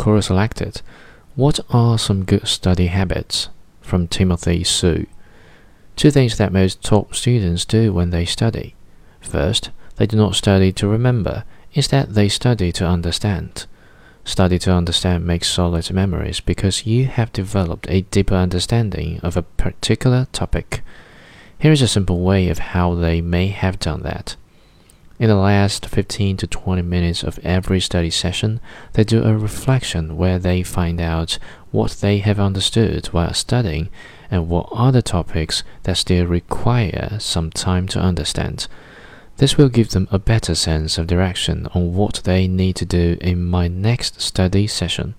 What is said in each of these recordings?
Quora selected What are some good study habits? from Timothy Soo. Two things that most top students do when they study. First, they do not study to remember, instead, they study to understand. Study to understand makes solid memories because you have developed a deeper understanding of a particular topic. Here is a simple way of how they may have done that. In the last 15 to 20 minutes of every study session, they do a reflection where they find out what they have understood while studying and what are the topics that still require some time to understand. This will give them a better sense of direction on what they need to do in my next study session.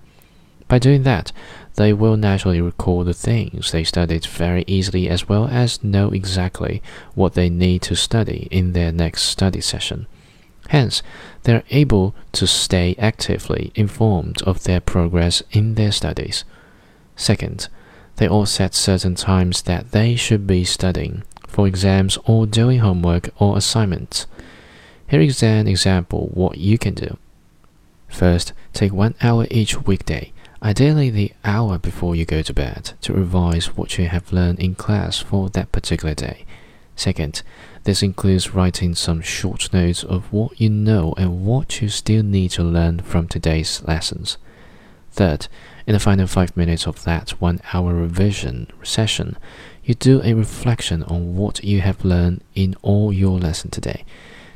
By doing that, they will naturally recall the things they studied very easily as well as know exactly what they need to study in their next study session. Hence, they are able to stay actively informed of their progress in their studies. Second, they all set certain times that they should be studying for exams or doing homework or assignments. Here is an example what you can do. First, take one hour each weekday, ideally the hour before you go to bed, to revise what you have learned in class for that particular day. Second, this includes writing some short notes of what you know and what you still need to learn from today's lessons. Third, in the final five minutes of that one hour revision session, you do a reflection on what you have learned in all your lesson today.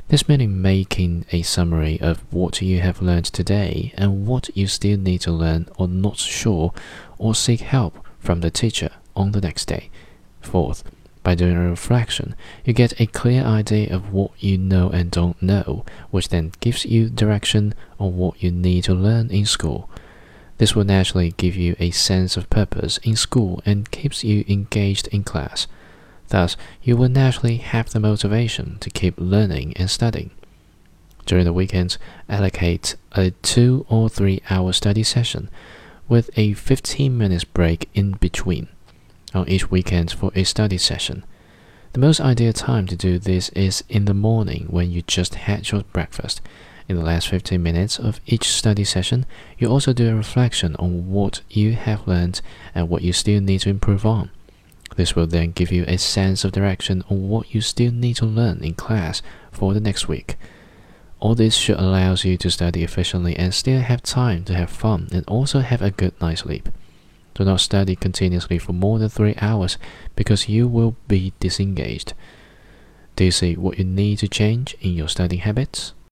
This meaning making a summary of what you have learned today and what you still need to learn or not sure or seek help from the teacher on the next day. Fourth, by doing a reflection, you get a clear idea of what you know and don't know, which then gives you direction on what you need to learn in school. This will naturally give you a sense of purpose in school and keeps you engaged in class. Thus, you will naturally have the motivation to keep learning and studying. During the weekends, allocate a two or three hour study session with a 15 minutes break in between on each weekend for a study session. The most ideal time to do this is in the morning when you just had your breakfast. In the last 15 minutes of each study session, you also do a reflection on what you have learned and what you still need to improve on. This will then give you a sense of direction on what you still need to learn in class for the next week. All this should allow you to study efficiently and still have time to have fun and also have a good night's sleep. Do not study continuously for more than three hours because you will be disengaged. Do you see what you need to change in your studying habits?